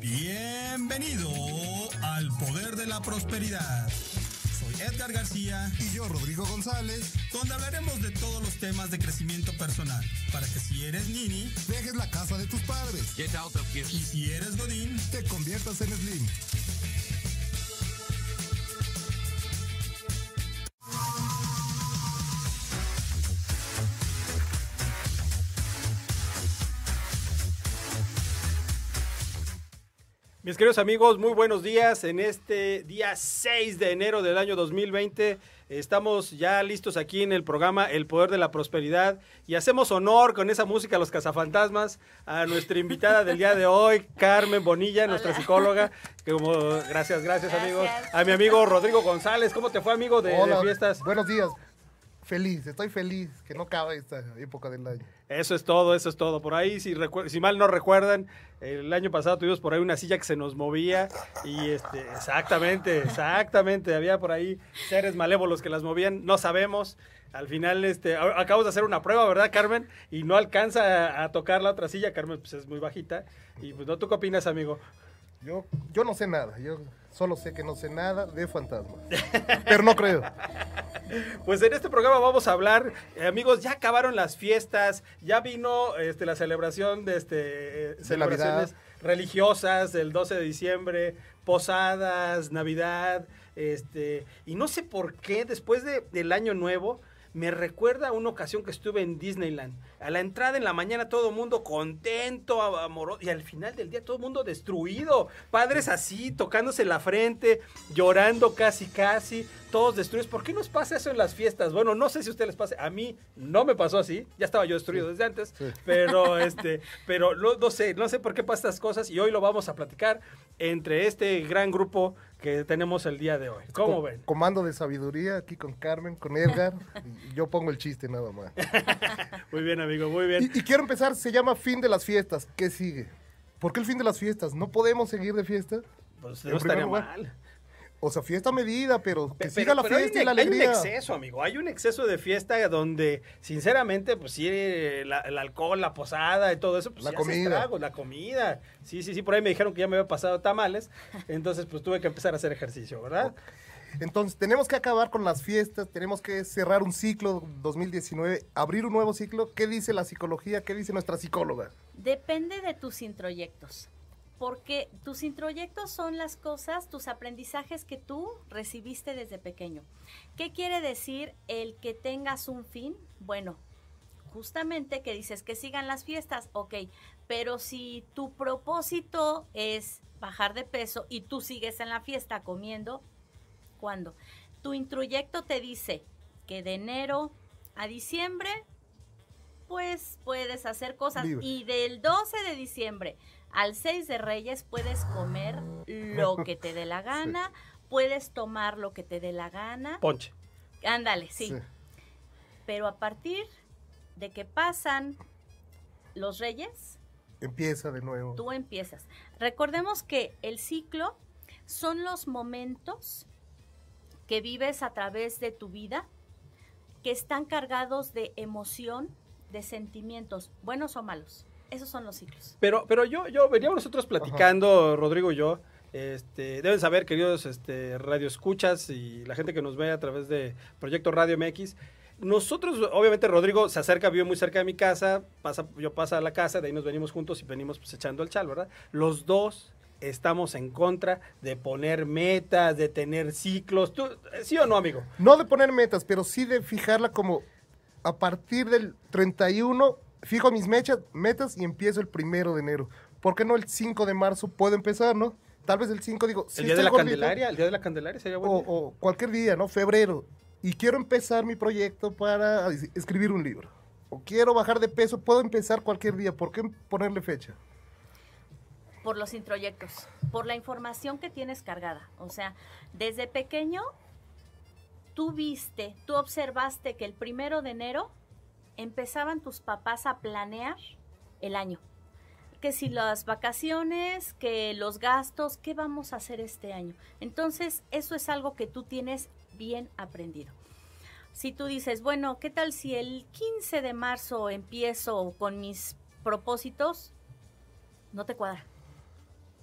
Bienvenido al Poder de la Prosperidad. Soy Edgar García y yo Rodrigo González, donde hablaremos de todos los temas de crecimiento personal, para que si eres nini, dejes la casa de tus padres. y si eres godín, te conviertas en slim. Mis queridos amigos, muy buenos días. En este día 6 de enero del año 2020 estamos ya listos aquí en el programa El Poder de la Prosperidad y hacemos honor con esa música a los cazafantasmas a nuestra invitada del día de hoy, Carmen Bonilla, nuestra psicóloga. como, gracias, gracias, amigos. A mi amigo Rodrigo González, ¿cómo te fue amigo de, de fiestas? Buenos días. Feliz, estoy feliz que no acabe esta época del año. Eso es todo, eso es todo. Por ahí, si, mal no recuerdan, el año pasado tuvimos por ahí una silla que se nos movía y este, exactamente, exactamente, había por ahí seres malévolos que las movían, no sabemos. Al final, este, acabamos de hacer una prueba, ¿verdad, Carmen? Y no alcanza a, tocar la otra silla. Carmen, pues es muy bajita. Y pues, ¿no tú qué opinas, amigo? Yo, yo no sé nada. Yo solo sé que no sé nada de fantasmas. Pero no creo. Pues en este programa vamos a hablar, eh, amigos, ya acabaron las fiestas, ya vino este, la celebración de este, celebraciones religiosas del 12 de diciembre, posadas, Navidad, este, y no sé por qué después del año nuevo me recuerda a una ocasión que estuve en Disneyland. A la entrada en la mañana todo el mundo contento, amoroso, y al final del día todo el mundo destruido. Padres así, tocándose la frente, llorando casi casi, todos destruidos. ¿Por qué nos pasa eso en las fiestas? Bueno, no sé si a ustedes les pase. A mí no me pasó así. Ya estaba yo destruido desde antes. Pero, este, pero no, no, sé, no sé por qué pasan estas cosas y hoy lo vamos a platicar entre este gran grupo que tenemos el día de hoy. ¿Cómo ven? Comando de sabiduría aquí con Carmen, con Edgar. y yo pongo el chiste nada más. muy bien, amigo, muy bien. Y, quiero empezar, se llama fin de las fiestas. ¿Qué sigue? ¿Por qué el fin de las fiestas? ¿No podemos seguir de fiesta? Pues no estaría mal. O sea, fiesta medida, pero que siga la fiesta y la alegría. Hay un exceso, amigo. Hay un exceso de fiesta donde, sinceramente, pues sí, el alcohol, la posada y todo eso, pues la comida. la comida. Sí, sí, sí. Por ahí me dijeron que ya me había pasado tamales. Entonces, pues tuve que empezar a hacer ejercicio, ¿verdad? Entonces, tenemos que acabar con las fiestas, tenemos que cerrar un ciclo 2019, abrir un nuevo ciclo. ¿Qué dice la psicología? ¿Qué dice nuestra psicóloga? Depende de tus introyectos porque tus introyectos son las cosas, tus aprendizajes que tú recibiste desde pequeño. ¿Qué quiere decir el que tengas un fin? Bueno, justamente que dices que sigan las fiestas, ok, pero si tu propósito es bajar de peso y tú sigues en la fiesta comiendo, ¿cuándo? Tu introyecto te dice que de enero a diciembre, pues puedes hacer cosas y del 12 de diciembre al 6 de Reyes puedes comer lo que te dé la gana, puedes tomar lo que te dé la gana. Ponche. Ándale, sí. Pero a partir de que pasan los Reyes, empieza de nuevo. Tú empiezas. Recordemos que el ciclo son los momentos que vives a través de tu vida que están cargados de emoción, de sentimientos, buenos o malos. Esos son los ciclos. Pero, pero yo, yo veníamos nosotros platicando, Rodrigo y yo. Este, deben saber, queridos este, radioescuchas y la gente que nos ve a través de Proyecto Radio MX, nosotros, obviamente, Rodrigo se acerca, vive muy cerca de mi casa, pasa, yo paso a la casa, de ahí nos venimos juntos y venimos pues, echando el chal, ¿verdad? Los dos estamos en contra de poner metas, de tener ciclos. ¿Tú, ¿Sí o no, amigo? No de poner metas, pero sí de fijarla como a partir del 31 fijo mis metas y empiezo el primero de enero. ¿Por qué no el 5 de marzo puedo empezar, no? Tal vez el 5 digo... el día de la Candelaria, el día de la Candelaria sería bueno. O, cualquier día, ¿no? Febrero. Y quiero empezar mi proyecto para escribir un libro. O quiero bajar de peso, puedo empezar cualquier día. ¿Por qué ponerle fecha? Por los introyectos, por la información que tienes cargada. O sea, desde pequeño, tú viste, tú observaste que el primero de enero empezaban tus papás a planear el año. Que si las vacaciones, que los gastos, ¿qué vamos a hacer este año? Entonces, eso es algo que tú tienes bien aprendido. Si tú dices, bueno, ¿qué tal si el 15 de marzo empiezo con mis propósitos? No te cuadra.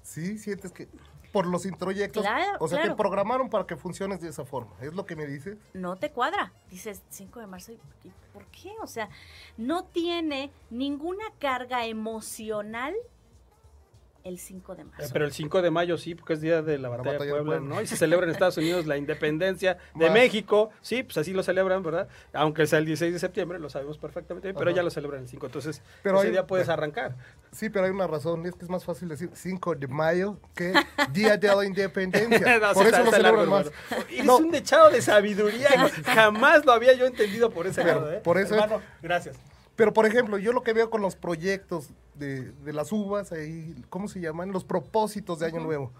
Sí, sientes que por los introyectos. o sea, te programaron para que funciones de esa forma. ¿Es lo que me dices? No te cuadra. Dices 5 de marzo. ¿Por qué? O sea, no tiene ninguna carga emocional el 5 de marzo. pero el 5 de mayo sí, porque es día de la batalla, de, Puebla, ¿no? Y se celebra en Estados Unidos la independencia de México, sí, pues así lo celebran, ¿verdad? Aunque sea el 16 de septiembre, lo sabemos perfectamente, pero ya lo celebran el 5, entonces pero ese día puedes arrancar. Sí, pero hay una razón, es que es más fácil decir 5 de mayo que día de la independencia. por eso lo celebran más. Es un dechado de sabiduría, jamás lo había yo entendido por ese lado, ¿eh? Por eso Hermano, gracias. Pero, por ejemplo, yo lo que veo con los proyectos de, de las uvas, ahí, ¿cómo se llaman? Los propósitos de Año Nuevo,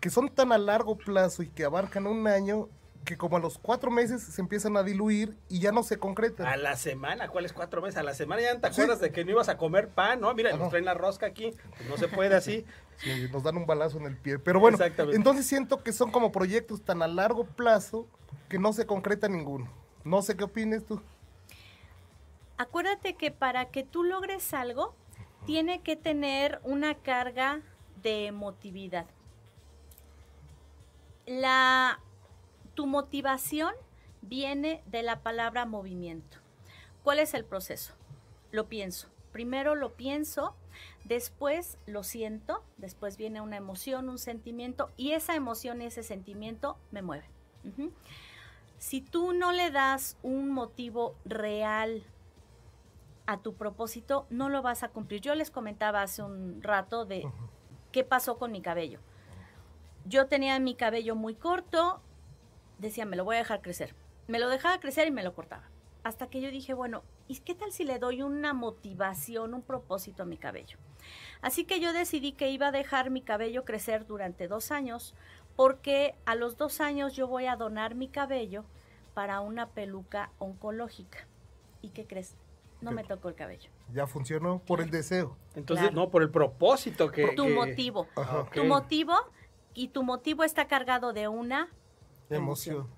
que son tan a largo plazo y que abarcan un año que como a los cuatro meses se empiezan a diluir y ya no se concretan. A la semana, ¿cuáles cuatro meses? A la semana ya te acuerdas de que no ibas a comer pan, ¿no? Mira, nos traen la rosca aquí, pues no se puede así. nos dan un balazo en el pie. Pero bueno, entonces siento que son como proyectos tan a largo plazo que no se concreta ninguno. No sé qué opines tú acuérdate que para que tú logres algo, tiene que tener una carga de emotividad. La, tu motivación viene de la palabra movimiento. ¿Cuál es el proceso? Lo pienso. Primero lo pienso, después lo siento, después viene una emoción, un sentimiento y esa emoción y ese sentimiento me mueven. Si tú no le das un motivo real a tu propósito, no lo vas a cumplir. Yo les comentaba hace un rato de qué pasó con mi cabello. Yo tenía mi cabello muy corto, decía, me lo voy a dejar crecer. Me lo dejaba crecer y me lo cortaba. Hasta que yo dije, bueno, ¿y qué tal si le doy una motivación, un propósito a mi cabello? Así que yo decidí que iba a dejar mi cabello crecer durante dos años, porque a los dos años yo voy a donar mi cabello para una peluca oncológica. ¿Y qué crees? No me tocó el cabello. Ya funcionó por el deseo. Entonces, no, por el propósito que... tu motivo. Tu motivo y tu motivo está cargado de una emoción.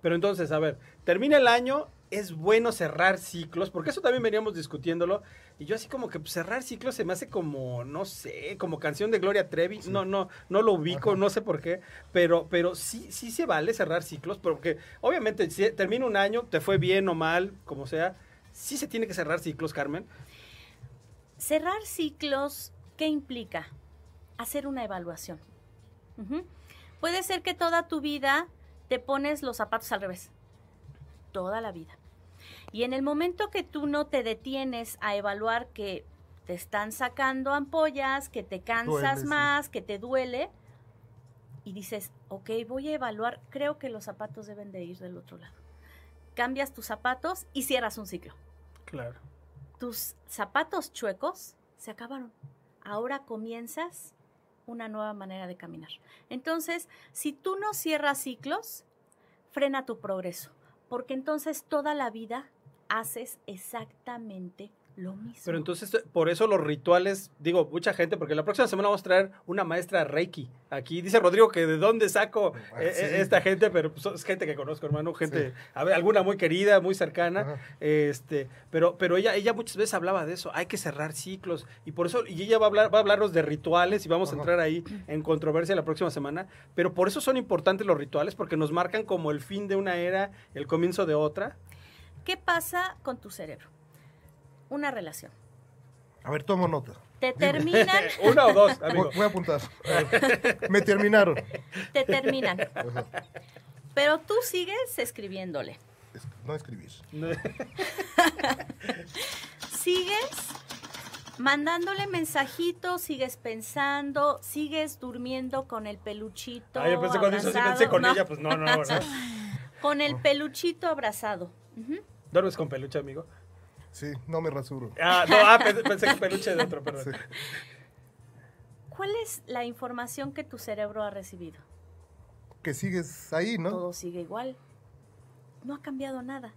Pero entonces, a ver, termina el año, es bueno cerrar ciclos, porque eso también veníamos discutiéndolo, y yo así como que pues, cerrar ciclos se me hace como, no sé, como canción de Gloria Trevi, no, no, no lo ubico, no sé por qué, pero, pero sí, sí se vale cerrar ciclos, porque obviamente si termina un año, te fue bien o mal, como sea, ¿Sí se tiene que cerrar ciclos, Carmen? Cerrar ciclos, ¿qué implica? Hacer una evaluación. Puede ser que toda tu vida te pones los zapatos al revés. Toda la vida. Y en el momento que tú no te detienes a evaluar que te están sacando ampollas, que te cansas más, que te duele, y dices, ok, voy a evaluar, creo que los zapatos deben de ir del otro lado. Cambias tus zapatos y cierras un ciclo. Tus zapatos chuecos se acabaron. Ahora comienzas una nueva manera de caminar. Entonces, si tú no cierras ciclos, frena tu progreso, porque entonces toda la vida haces exactamente lo mismo. Pero entonces, por eso los rituales, digo, mucha gente, porque la próxima semana vamos a traer una maestra Reiki. Aquí dice Rodrigo que de dónde saco ah, eh, eh, esta gente, pero pues, es gente que conozco, hermano, gente, a ver, alguna muy querida, muy cercana, este, pero, pero ella, ella muchas veces hablaba de eso, hay que cerrar ciclos, y por eso, y ella va a hablar, va a hablarnos de rituales, y vamos a entrar ahí en controversia la próxima semana, pero por eso son importantes los rituales, porque nos marcan como el fin de una era, el comienzo de otra. ¿Qué pasa con tu cerebro? Una relación. A ver, tomo nota. Te terminan. Una o dos, Voy a apuntar. Me terminaron. Te terminan. Pero tú sigues escribiéndole. No escribir. sigues mandándole mensajitos, sigues pensando, sigues durmiendo con el peluchito. Ah, yo pensé cuando hizo pensé con ella, pues no, no, no. con el peluchito abrazado. ¿Duermes con peluche, amigo? Sí, no me rasuro. Ah, no, ah, pensé, que peluche de otro, perdón. ¿Cuál es la información que tu cerebro ha recibido? Que sigues ahí, ¿no? Todo sigue igual. No ha cambiado nada.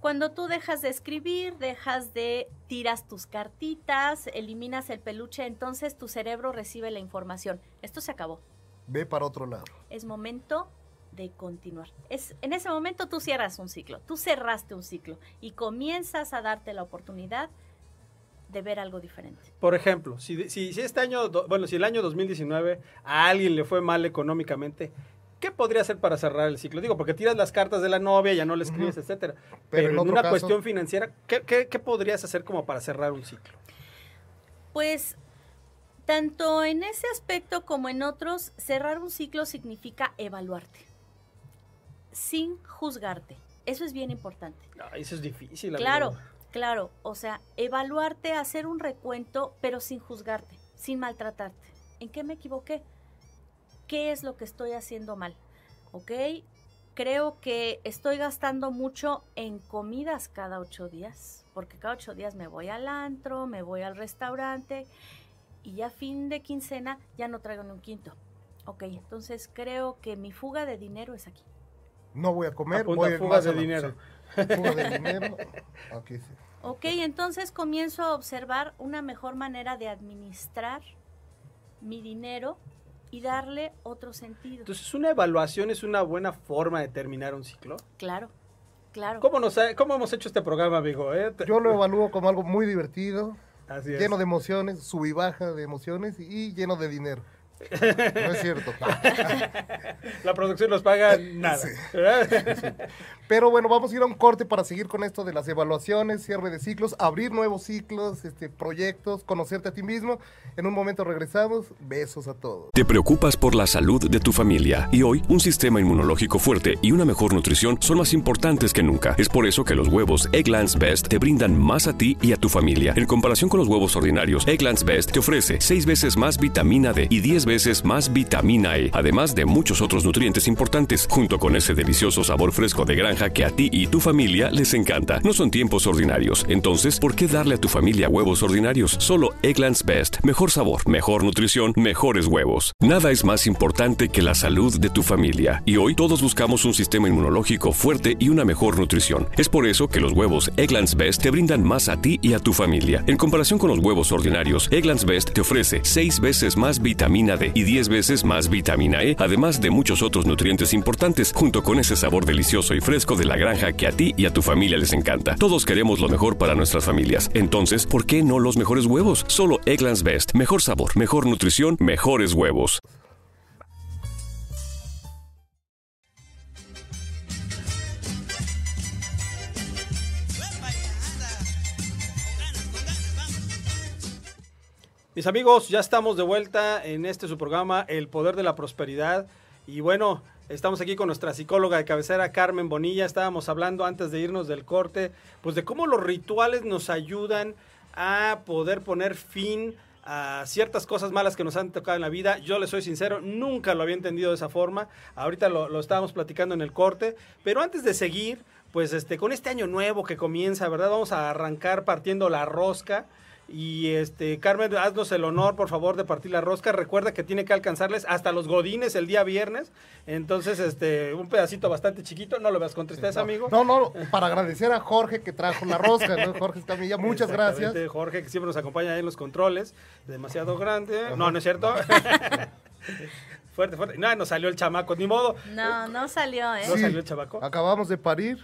Cuando tú dejas de escribir, dejas de tiras tus cartitas, eliminas el peluche, entonces tu cerebro recibe la información. Esto se acabó. Ve para otro lado. Es momento de continuar. Es, en ese momento tú cierras un ciclo, tú cerraste un ciclo y comienzas a darte la oportunidad de ver algo diferente. Por ejemplo, si, si, si este año, bueno, si el año 2019 a alguien le fue mal económicamente, ¿qué podría hacer para cerrar el ciclo? Digo, porque tiras las cartas de la novia, ya no le escribes, etcétera. Pero, en, una cuestión financiera, ¿qué, ¿qué, podrías hacer como para cerrar un ciclo? Pues tanto en ese aspecto como en otros, cerrar un ciclo significa evaluarte, sin juzgarte. Eso es bien importante. eso es difícil. Claro, claro. O sea, evaluarte, hacer un recuento, pero sin juzgarte, sin maltratarte. ¿En qué me equivoqué? qué es lo que estoy haciendo mal. ¿Ok? Creo que estoy gastando mucho en comidas cada ocho días, porque cada ocho días me voy al antro, me voy al restaurante y ya fin de quincena ya no traigo ni un quinto. Ok, entonces creo que mi fuga de dinero es aquí. No voy a comer, voy a fuga de dinero. Fuga de dinero. Aquí sí. Ok, entonces comienzo a observar una mejor manera de administrar mi dinero y darle otro sentido. Entonces, ¿una evaluación es una buena forma de terminar un ciclo? Claro, claro. ¿Cómo, nos cómo hemos hecho este programa, amigo? Eh? Yo lo evalúo como algo muy divertido, lleno de emociones, sub y baja de emociones y lleno de dinero. No es cierto. La producción nos paga nada. Pero bueno, vamos a ir a un corte para seguir con esto de las evaluaciones, cierre de ciclos, abrir nuevos ciclos, este, proyectos, conocerte a ti mismo. En un momento regresamos. Besos a todos. Te preocupas por la salud de tu familia y hoy un sistema inmunológico fuerte y una mejor nutrición son más importantes que nunca. Es por eso que los huevos Egglands Best te brindan más a ti y a tu familia. En comparación con los huevos ordinarios, Egglands Best te ofrece 6 veces más vitamina D y 10 veces más vitamina E, además de muchos otros nutrientes importantes, junto con ese delicioso sabor fresco de granja que a ti y tu familia les encanta. No son tiempos ordinarios, entonces, ¿por qué darle a tu familia huevos ordinarios? Solo Egglands Best. Mejor sabor, mejor nutrición, mejores huevos. Nada es más importante que la salud de tu familia. Y hoy todos buscamos un sistema inmunológico fuerte y una mejor nutrición. Es por eso que los huevos Egglands Best te brindan más a ti y a tu familia. En comparación con los huevos ordinarios, Egglands Best te ofrece 6 veces más vitamina Y 10 veces más vitamina E, además de muchos otros nutrientes importantes, junto con ese sabor delicioso y fresco de la granja que a ti y a tu familia les encanta. Todos queremos lo mejor para nuestras familias. Entonces, ¿por qué no los mejores huevos? Solo Egglands Best. Mejor sabor, mejor nutrición, mejores huevos. Mis amigos, ya estamos de vuelta en este su programa El Poder de la Prosperidad. Y bueno, estamos aquí con nuestra psicóloga de cabecera, Carmen Bonilla. Estábamos hablando antes de irnos del corte, pues de cómo los rituales nos ayudan a poder poner fin a ciertas cosas malas que nos han tocado en la vida. Yo le soy sincero, nunca lo había entendido de esa forma. Ahorita lo, lo estábamos platicando en el corte. Pero antes de seguir, pues este, con este año nuevo que comienza, ¿verdad? Vamos a arrancar partiendo la rosca. Y este, Carmen, haznos el honor, por favor, de partir la rosca. Recuerda que tiene que alcanzarles hasta los godines el día viernes. Entonces, este, un pedacito bastante chiquito. No lo veas con tristeza, amigo. No, no, para agradecer a Jorge que trajo la rosca, ¿no? Jorge Escamilla, muchas gracias. Jorge, que siempre nos acompaña ahí en los controles. Demasiado grande. No, no es cierto. fuerte, fuerte. No, no salió el chamaco, ni modo. No, no salió, ¿eh? ¿No salió el chamaco? Acabamos de parir.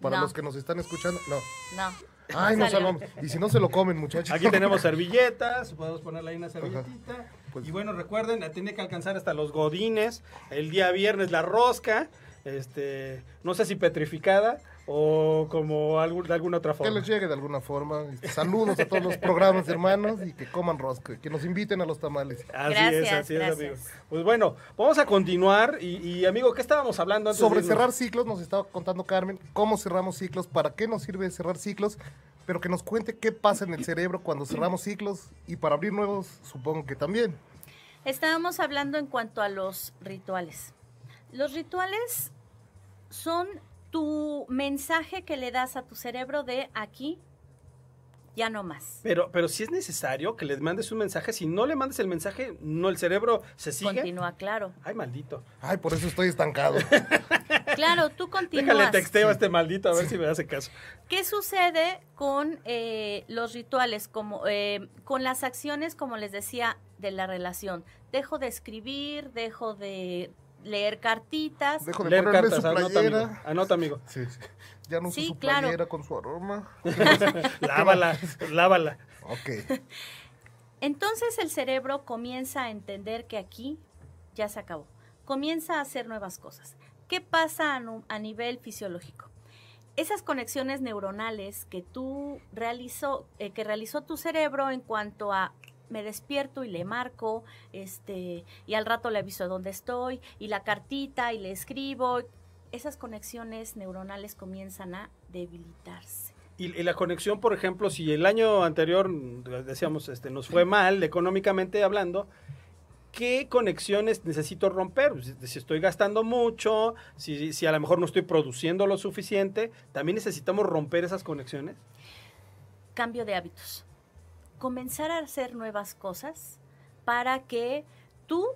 Para los que nos están escuchando, no. No. Ay, no salvamos. Y si no se lo comen, muchachos. Aquí tenemos servilletas, podemos ponerle ahí una servilletita. Pues y bueno, recuerden, tiene que alcanzar hasta los godines. El día viernes la rosca, este, no sé si petrificada o como algún, de alguna otra forma. Que les llegue de alguna forma. Este, saludos a todos los programas hermanos y que coman rosca, que nos inviten a los tamales. Así es, así es, amigo. Pues bueno, vamos a continuar y, amigo, ¿qué estábamos hablando antes? Sobre cerrar ciclos, nos estaba contando Carmen cómo cerramos ciclos, para qué nos sirve cerrar ciclos, pero que nos cuente qué pasa en el cerebro cuando cerramos ciclos y para abrir nuevos, supongo que también. Estábamos hablando en cuanto a los rituales. Los rituales son tu mensaje que le das a tu cerebro de aquí ya no más. Pero, pero si es necesario que les mandes un mensaje, si no le mandes el mensaje, no el cerebro se sigue. Continúa, claro. Ay, maldito. Ay, por eso estoy estancado. Claro, tú continúas. Déjale texteo a este maldito a ver si me hace caso. ¿Qué sucede con eh, los rituales, como eh, con las acciones, como les decía, de la relación? Dejo de escribir, dejo de leer cartitas. Dejo de Leer cartas, su anota amigo. Anota, amigo. Sí, sí. Ya no uso Sí, su claro. playera con su aroma. lávala, lávala. Ok. Entonces el cerebro comienza a entender que aquí ya se acabó. Comienza a hacer nuevas cosas. ¿Qué pasa a nivel fisiológico? Esas conexiones neuronales que tú realizó, eh, que realizó tu cerebro en cuanto a me despierto y le marco, este, y al rato le aviso dónde estoy, y la cartita y le escribo, esas conexiones neuronales comienzan a debilitarse. Y, y la conexión, por ejemplo, si el año anterior, decíamos, este, nos fue mal económicamente hablando, ¿qué conexiones necesito romper? Pues, Si, si estoy gastando mucho, si, si a lo mejor no estoy produciendo lo suficiente, también necesitamos romper esas conexiones. cambio de hábitos. Comenzar a hacer nuevas cosas para que tú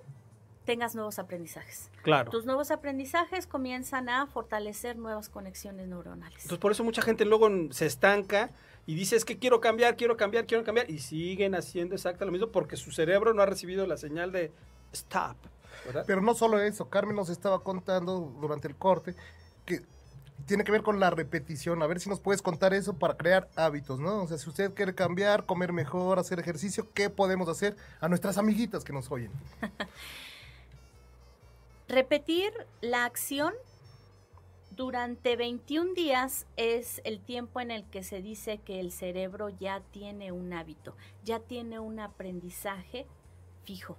tengas nuevos aprendizajes. Claro. Tus nuevos aprendizajes comienzan a fortalecer nuevas conexiones neuronales. Entonces por eso mucha gente luego se estanca y dice es que quiero cambiar, quiero cambiar, quiero cambiar y siguen haciendo exactamente lo mismo porque su cerebro no ha recibido la señal de stop, ¿verdad? Pero no solo eso, Carmen nos estaba contando durante el corte que tiene que ver con la repetición. A ver si nos puedes contar eso para crear hábitos, ¿no? O sea, si usted quiere cambiar, comer mejor, hacer ejercicio, ¿qué podemos hacer a nuestras amiguitas que nos oyen? Repetir la acción durante 21 días es el tiempo en el que se dice que el cerebro ya tiene un hábito, ya tiene un aprendizaje fijo.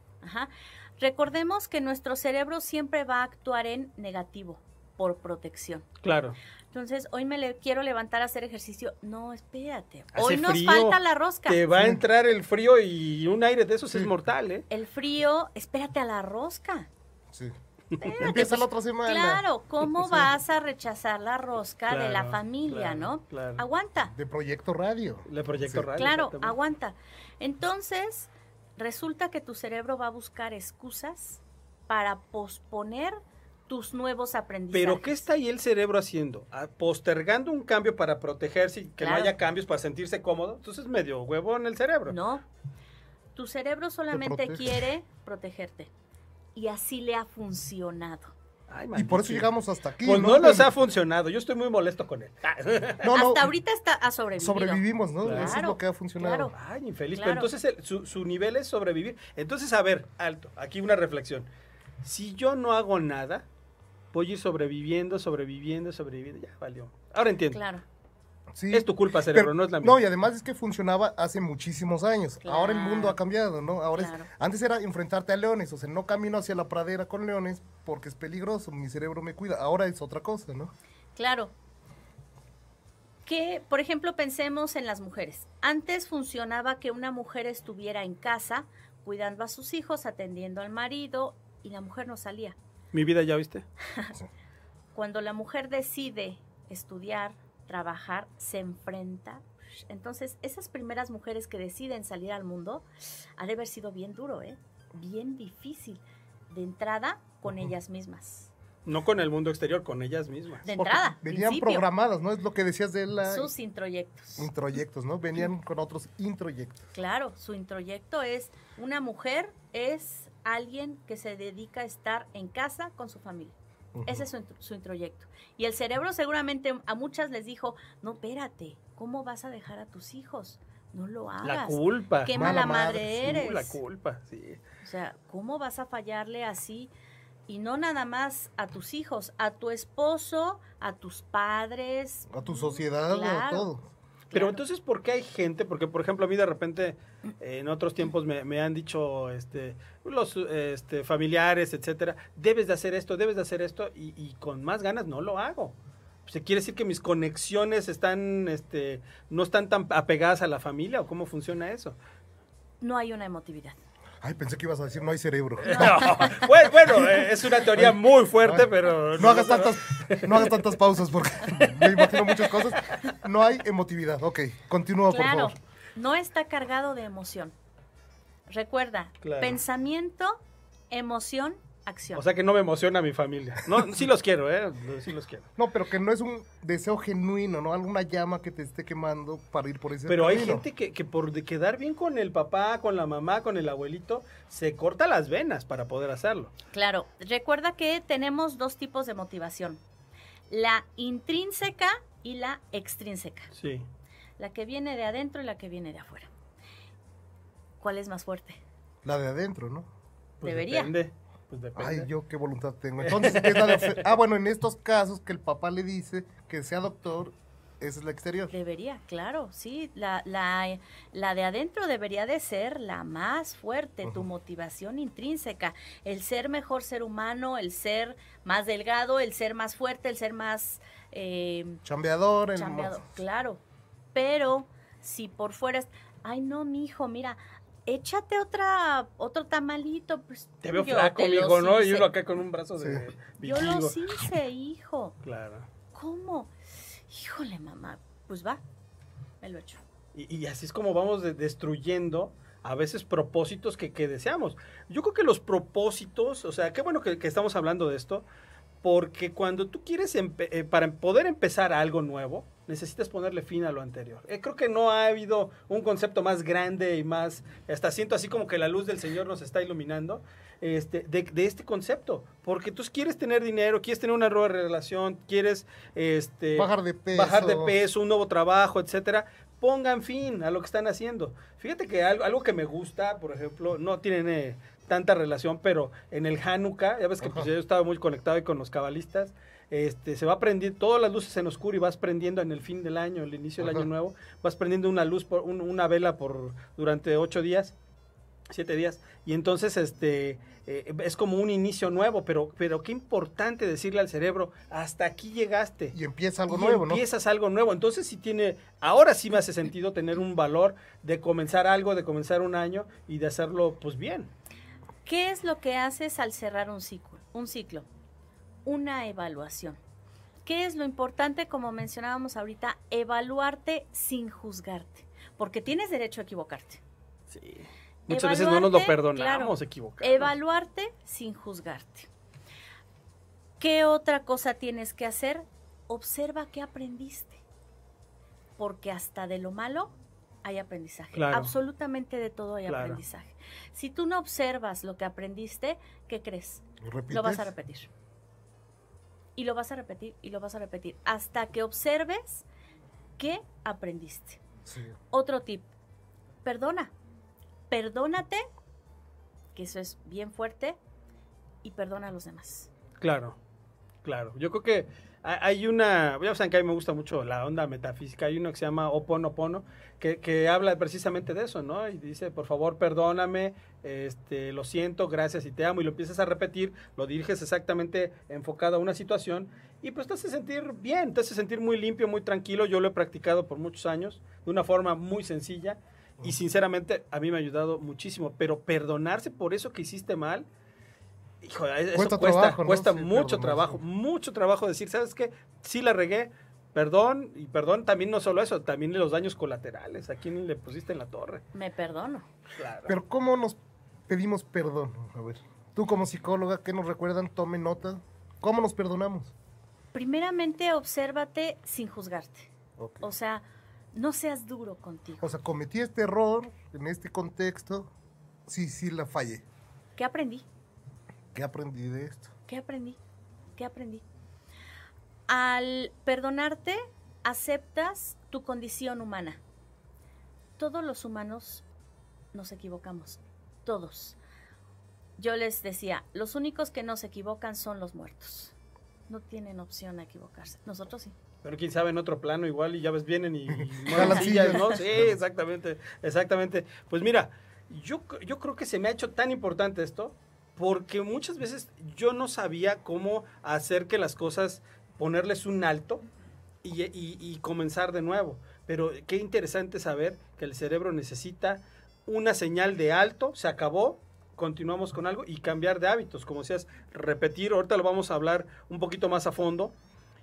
Recordemos que nuestro cerebro siempre va a actuar en negativo por protección. Claro. Entonces, hoy me le quiero levantar a hacer ejercicio. No, espérate. Hace Hoy nos frío, falta la rosca. Te va a entrar el frío y un aire de esos Sí. es mortal, ¿eh? El frío, espérate a la rosca. Sí. Empieza la otra semana. Claro, ¿cómo Sí. vas a rechazar la rosca de la familia, claro, no? claro. Aguanta. De Proyecto Radio. Le proyecto Sí. radio. Claro, aguanta. Entonces, resulta que tu cerebro va a buscar excusas para posponer tus nuevos aprendizajes. Pero ¿qué está ahí el cerebro haciendo? Ah, Postergando un cambio para protegerse y que no haya cambios para sentirse cómodo. Entonces medio huevo en el cerebro. No. Tu cerebro solamente protege. quiere protegerte. Y así le ha funcionado. Ay, Y por eso llegamos hasta aquí. Pues no nos ha funcionado. Yo estoy muy molesto con él. No, no, Hasta ahorita está, ha sobrevivido. sobrevivimos, ¿no? Claro. Eso es lo que ha funcionado. Claro. Ay, infeliz. Claro. Pero entonces el- su, su nivel es sobrevivir. Entonces, a ver, alto. Aquí una reflexión. Si yo no hago nada, voy a ir sobreviviendo, sobreviviendo, sobreviviendo. Ya valió. Ahora entiendo. Claro. Sí. Es tu culpa, cerebro, Pero- no es la mía. No, y además es que funcionaba hace muchísimos años. Ahora el mundo ha cambiado, ¿no? Ahora Claro. es, antes era enfrentarte a leones, o sea, no camino hacia la pradera con leones porque es peligroso, mi cerebro me cuida. Ahora es otra cosa, ¿no? Claro. Que, por ejemplo, pensemos en las mujeres. Antes funcionaba que una mujer estuviera en casa cuidando a sus hijos, atendiendo al marido y la mujer no salía. Mi vida, ¿ya viste? Cuando la mujer decide estudiar, trabajar, se enfrenta. Entonces, esas primeras mujeres que deciden salir al mundo, ha de haber sido bien duro, ¿eh? Bien difícil. De entrada, con ellas mismas. No con el mundo exterior, con ellas mismas. De Porque entrada, Venían principio, programadas, ¿no? Es lo que decías de la sus introyectos. introyectos, ¿no? Venían con otros introyectos. Claro, su introyecto es una mujer es alguien que se dedica a estar en casa con su familia. Ese es su, su introyecto. Y el cerebro seguramente a muchas les dijo, no, espérate, ¿cómo vas a dejar a tus hijos? No lo hagas. La culpa. Qué Mala mala madre, madre, Sí, eres. la culpa, sí. O sea, ¿cómo vas a fallarle así? Y no nada más a tus hijos, a tu esposo, a tus padres. A tu sociedad, Claro. a todo. Pero entonces, ¿por qué hay gente? Porque, por ejemplo, a mí de repente, eh, en otros tiempos me, me han dicho este, los este, familiares, etcétera, debes de hacer esto, debes de hacer esto, y, y con más ganas no lo hago. O sea, ¿Quiere decir que mis conexiones están, este, no están tan apegadas a la familia? ¿O cómo funciona eso? No hay una emotividad. Ay, pensé que ibas a decir no hay cerebro. bueno, bueno, eh, es una teoría muy fuerte, pero... No hagas tantas, no hagas tantas pausas porque me imagino muchas cosas. No hay emotividad. Ok, continúa, por Claro. favor. no está cargado de emoción. Recuerda, pensamiento, emoción, acción. O sea que no me emociona mi familia. No, sí los quiero, ¿eh? Sí los quiero. No, pero que no es un deseo genuino, ¿no? Alguna llama que te esté quemando para ir por ese Pero hay gente que, que por quedar bien con el papá, con la mamá, con el abuelito, se corta las venas para poder hacerlo. Claro. Recuerda que tenemos dos tipos de motivación. La intrínseca y la extrínseca. Sí. La que viene de adentro y la que viene de afuera. ¿Cuál es más fuerte? La de adentro, ¿no? Pues Debería. Depende. Pues Ay, yo qué voluntad tengo. Entonces, ¿qué es la de Ah, bueno, en estos casos que el papá le dice que sea doctor, esa es la exterior. Debería, claro, sí. La, la, la de adentro debería de ser la más fuerte, tu motivación intrínseca. El ser mejor ser humano, el ser más delgado, el ser más fuerte, el ser más... Eh, chambeador. chambeador claro. Pero si por fuera... Ay, no, mi hijo, mira, échate otra, otro tamalito. Pues, te veo flaco, hijo, ¿no? Y uno acá con un brazo de Yo los hice, hijo. Claro. ¿Cómo? Híjole, mamá. Pues va, me lo echo. Y, así es como vamos destruyendo a veces propósitos que, que, deseamos. Yo creo que los propósitos, o sea, qué bueno que, que estamos hablando de esto, porque cuando tú quieres, eh, para poder empezar algo nuevo, necesitas ponerle fin a lo anterior. Eh, creo que no ha habido un concepto más grande y más, hasta siento así como que la luz del Señor nos está iluminando, este, de, este concepto. Porque tú quieres tener dinero, quieres tener una nueva relación, quieres este, bajar de peso, bajar de peso un nuevo trabajo, etcétera. Pongan fin a lo que están haciendo. Fíjate que algo, algo que me gusta, por ejemplo, no tiene tanta relación, pero en el Hanukkah, ya ves que pues, yo estaba muy conectado ahí con los cabalistas, este, se va prendiendo todas las luces en oscuro y vas prendiendo en el fin del año, el inicio del año nuevo, vas prendiendo una luz, por una vela por durante ocho días, siete días, y entonces este eh, es como un inicio nuevo, pero, pero qué importante decirle al cerebro, hasta aquí llegaste. Y empieza algo nuevo, ¿no? Empiezas algo nuevo. Entonces sí tiene, ahora sí me hace sentido tener un valor de comenzar algo, de comenzar un año y de hacerlo pues bien. ¿Qué es lo que haces al cerrar un ciclo? Un ciclo una evaluación. ¿Qué es lo importante, como mencionábamos ahorita? Evaluarte sin juzgarte, porque tienes derecho a equivocarte. Sí. Muchas veces no nos lo perdonamos equivocar. Evaluarte sin juzgarte. ¿Qué otra cosa tienes que hacer? Observa qué aprendiste. Porque hasta de lo malo hay aprendizaje. Absolutamente de todo hay aprendizaje. Si tú no observas lo que aprendiste, ¿qué crees? Lo vas a repetir y lo vas a repetir y lo vas a repetir hasta que observes qué aprendiste. Otro tip, perdona, perdónate, que eso es bien fuerte, y perdona a los demás. Claro, claro. Yo creo que hay una, ya saben que a mí me gusta mucho la onda metafísica, hay uno que se llama Oponopono, que, que habla precisamente de eso, ¿no? Y dice, por favor, perdóname, este, lo siento, gracias y te amo, y lo empiezas a repetir, lo diriges exactamente enfocado a una situación, y pues te hace sentir bien, te hace sentir muy limpio, muy tranquilo, yo lo he practicado por muchos años, de una forma muy sencilla, y sinceramente a mí me ha ayudado muchísimo, pero perdonarse por eso que hiciste mal, hijo, eso cuesta, trabajo, cuesta mucho trabajo, mucho trabajo decir, ¿sabes qué? Sí la regué, perdón, y perdón también no solo eso, también los daños colaterales, a quién le pusiste en la torre. Me perdono. Pero ¿cómo nos pedimos perdón? A ver, tú como psicóloga, ¿qué nos recuerdan? Tome nota. ¿Cómo nos perdonamos? Primeramente, obsérvate sin juzgarte. O sea, no seas duro contigo. O sea, cometí este error en este contexto, sí, sí la fallé. ¿Qué aprendí? ¿Qué aprendí de esto? ¿Qué aprendí? ¿Qué aprendí? Al perdonarte, aceptas tu condición humana. Todos los humanos nos equivocamos, todos. Yo les decía, los únicos que no se equivocan son los muertos. No tienen opción a equivocarse. Nosotros sí. Pero quién sabe en otro plano igual y ya ves vienen y, y ¿no? Sí, exactamente, exactamente. Pues mira, yo, yo creo que se me ha hecho tan importante esto porque muchas veces yo no sabía cómo hacer que las cosas, ponerles un alto y, comenzar de nuevo. Pero qué interesante saber que el cerebro necesita una señal de alto, se acabó, continuamos con algo y cambiar de hábitos, como decías, repetir, ahorita lo vamos a hablar un poquito más a fondo.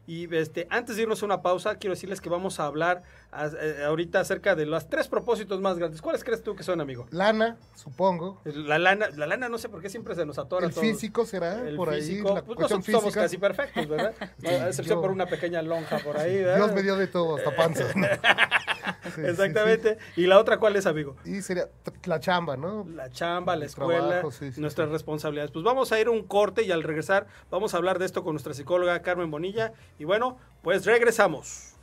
Y este, antes de irnos a una pausa, quiero decirles que vamos a hablar eh, ahorita acerca de los tres propósitos más grandes. ¿Cuáles crees tú que son, amigo? Lana, supongo. La lana, la lana no sé por qué siempre se nos atora. El físico será, por físico, ahí. pues nosotros somos casi perfectos, ¿verdad? excepción por una pequeña lonja por ahí, ¿verdad? Dios me dio de todo, hasta panza. Exactamente. ¿Y la otra cuál es, amigo? Y sería la chamba, ¿no? La chamba, la escuela, nuestras responsabilidades. Pues vamos a ir a un corte y al regresar vamos a hablar de esto con nuestra psicóloga Carmen Bonilla. Y bueno, pues regresamos.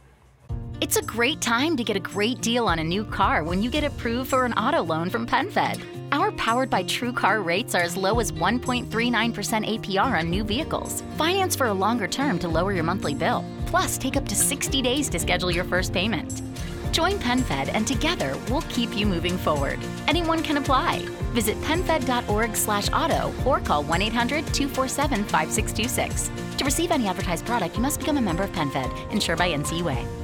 It's a great time to get a great deal on a new car when you get approved for an auto loan from PenFed. Our powered by True Car rates are as low as 1.39% APR on new vehicles. Finance for a longer term to lower your monthly bill. Plus, take up to 60 days to schedule your first payment. Join PenFed and together we'll keep you moving forward. Anyone can apply. Visit penfed.org slash auto or call 1-800-247-5626. To receive any advertised product, you must become a member of PenFed, insured by NCUA.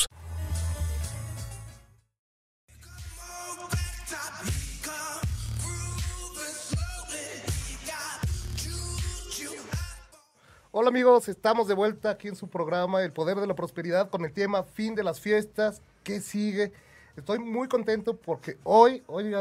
Hola amigos, estamos de vuelta aquí en su programa El Poder de la Prosperidad con el tema Fin de las Fiestas. ¿Qué sigue? Estoy muy contento porque hoy, hoy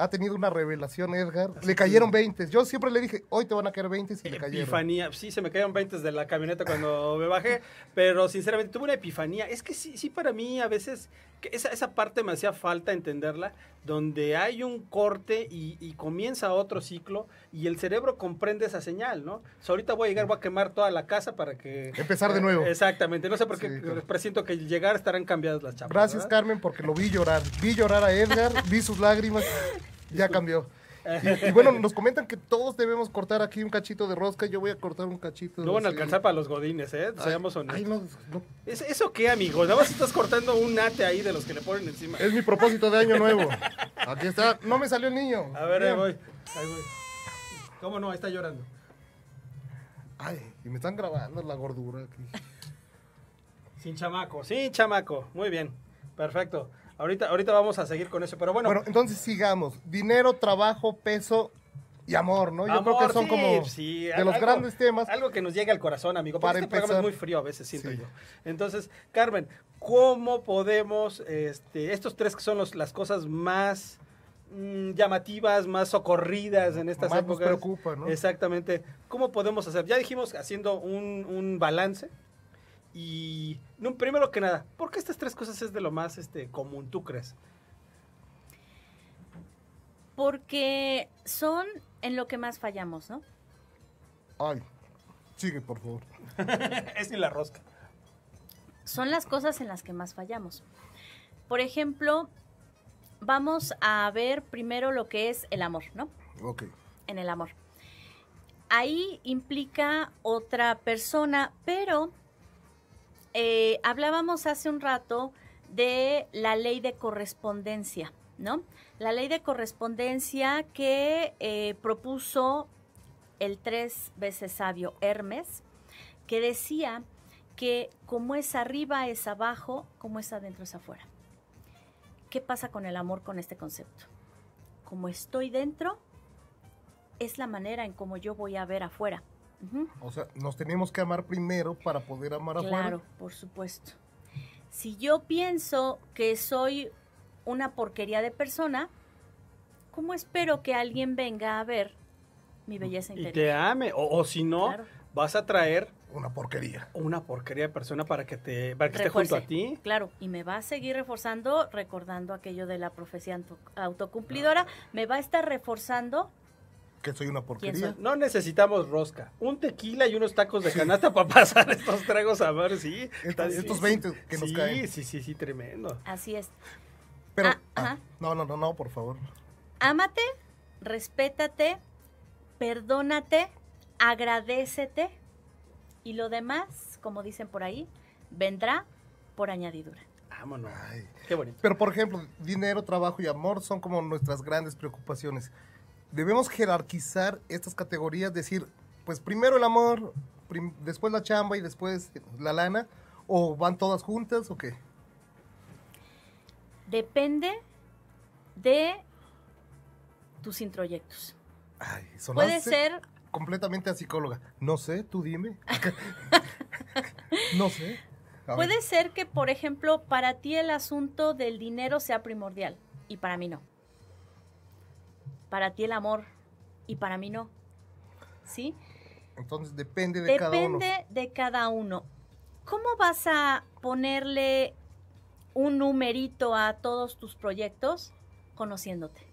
ha tenido una revelación, Edgar. le cayeron 20. Yo siempre le dije, hoy te van a caer 20 y le cayeron. Epifanía. Sí, se me cayeron 20 de la camioneta cuando me bajé, pero sinceramente tuve una epifanía. Es que sí, sí para mí a veces esa, esa parte me hacía falta entenderla, donde hay un corte y, comienza otro ciclo y el cerebro comprende esa señal, ¿no? ahorita voy a llegar, voy a quemar toda la casa para que... Empezar de nuevo. exactamente. No sé por qué presiento que llegar estarán cambiadas las chapas. Gracias, Carmen, porque lo vi llorar. Vi llorar a Edgar, vi sus lágrimas. Ya cambió. Y, bueno, nos comentan que todos debemos cortar aquí un cachito de rosca. Yo voy a cortar un cachito. No van a alcanzar para los godines, ¿eh? Seamos honestos. ¿Eso qué, amigo? Nada más estás cortando un nate ahí de los que le ponen encima. Es mi propósito de año nuevo. Aquí está. No me salió el niño. A ver, ahí voy. Ahí voy. ¿Cómo no? Ahí está llorando. Ay, y me están grabando la gordura aquí. Sin chamaco, sin chamaco. Muy bien. Perfecto. Ahorita, ahorita vamos a seguir con eso, pero bueno. Bueno, entonces sigamos. Dinero, trabajo, peso y amor, ¿no? Yo creo que son como de los grandes temas. Algo que nos llegue al corazón, amigo. Para este programa es muy frío a veces, siento yo. Entonces, Carmen, ¿cómo podemos, este, estos tres que son los, las cosas más mm, llamativas, más socorridas en estas más épocas? Nos preocupa, ¿no? Exactamente. ¿Cómo podemos hacer? Ya dijimos haciendo un, un balance y no, primero que nada, ¿por qué estas tres cosas es de lo más este, común, tú crees? Porque son en lo que más fallamos, ¿no? Ay, sigue, por favor. es ni la rosca. Son las cosas en las que más fallamos. Por ejemplo, vamos a ver primero lo que es el amor, ¿no? Ok. En el amor. Ahí implica otra persona, pero eh, hablábamos hace un rato de la ley de correspondencia, ¿no? La ley de correspondencia que eh, propuso el tres veces sabio Hermes, que decía que como es arriba es abajo, como es adentro es afuera. ¿Qué pasa con el amor con este concepto? Como estoy dentro, es la manera en cómo yo voy a ver afuera. O sea, nos tenemos que amar primero para poder amar a afuera. Claro, por supuesto. Si yo pienso que soy una porquería de persona, ¿cómo espero que alguien venga a ver mi belleza interior? Y te ame, o, si no, vas a traer una porquería. Una porquería de persona para que te para que esté junto a ti. Claro, y me va a seguir reforzando, recordando aquello de la profecía autocumplidora, me va a estar reforzando que soy una porquería. No necesitamos rosca. Un tequila y unos tacos de canasta para pasar estos tragos a ver, sí. Estos, 20 que nos caen. Sí, sí, sí, tremendo. Así es. Pero, ah, ah, no, no, no, no, por favor. Ámate, respétate, perdónate, agradecete Y lo demás, como dicen por ahí, vendrá por añadidura. Vámonos. Ay. Qué bonito. Pero, por ejemplo, dinero, trabajo y amor son como nuestras grandes preocupaciones. Debemos jerarquizar estas categorías, decir, pues primero el amor, prim- después la chamba y después la lana, o van todas juntas o qué. Depende de tus introyectos. Ay, Puede ser, completamente a psicóloga. No sé, tú dime. no sé. Puede ser que, por ejemplo, para ti el asunto del dinero sea primordial y para mí no. Para ti el amor y para mí no. ¿Sí? Entonces depende de cada uno. Depende de cada uno. ¿Cómo vas a ponerle un numerito a todos tus proyectos? Conociéndote.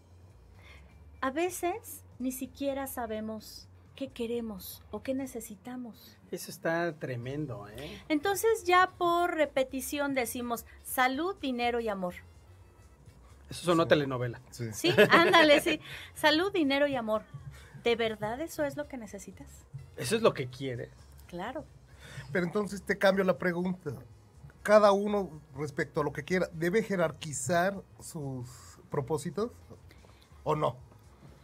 A veces ni siquiera sabemos qué queremos o qué necesitamos. Eso está tremendo, ¿eh? Entonces ya por repetición decimos salud, dinero y amor. Eso sonó Sí. telenovela. Sí. Sí, ándale, sí. Salud, dinero y amor. ¿De verdad eso es lo que necesitas? Eso es lo que quieres. Claro. Pero entonces te cambio la pregunta. Cada uno, respecto a lo que quiera, ¿debe jerarquizar sus propósitos o no?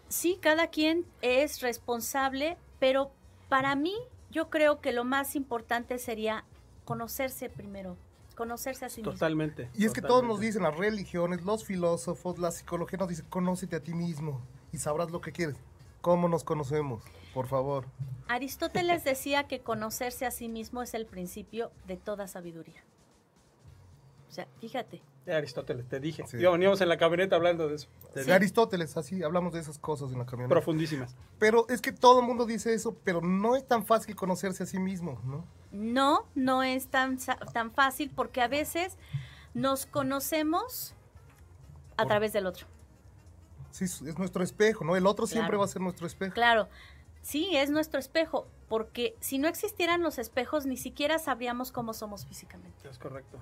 Sí, cada quien es responsable, pero para mí yo creo que lo más importante sería conocerse primero, conocerse a sí mismo. Totalmente. Y es que todos nos dicen, las religiones, los filósofos, la psicología nos dicen, conócete a ti mismo y sabrás lo que quieres. ¿Cómo nos conocemos? Por favor. Aristóteles decía que conocerse a sí mismo es el principio de toda sabiduría. O sea, fíjate, Ya, Aristóteles, te dije. Sí. Ya veníamos en la camioneta hablando de eso. De- De Aristóteles, así, hablamos de esas cosas en la camioneta. Profundísimas. Pero es que todo el mundo dice eso, pero no es tan fácil conocerse a sí mismo, ¿no? no, no es tan, tan fácil porque a veces nos conocemos a Por- través del otro. Sí, es es nuestro espejo, ¿no? El otro siempre va a ser nuestro espejo. Claro, sí, es nuestro espejo, porque si no existieran los espejos, ni siquiera sabríamos cómo somos físicamente. Es correcto.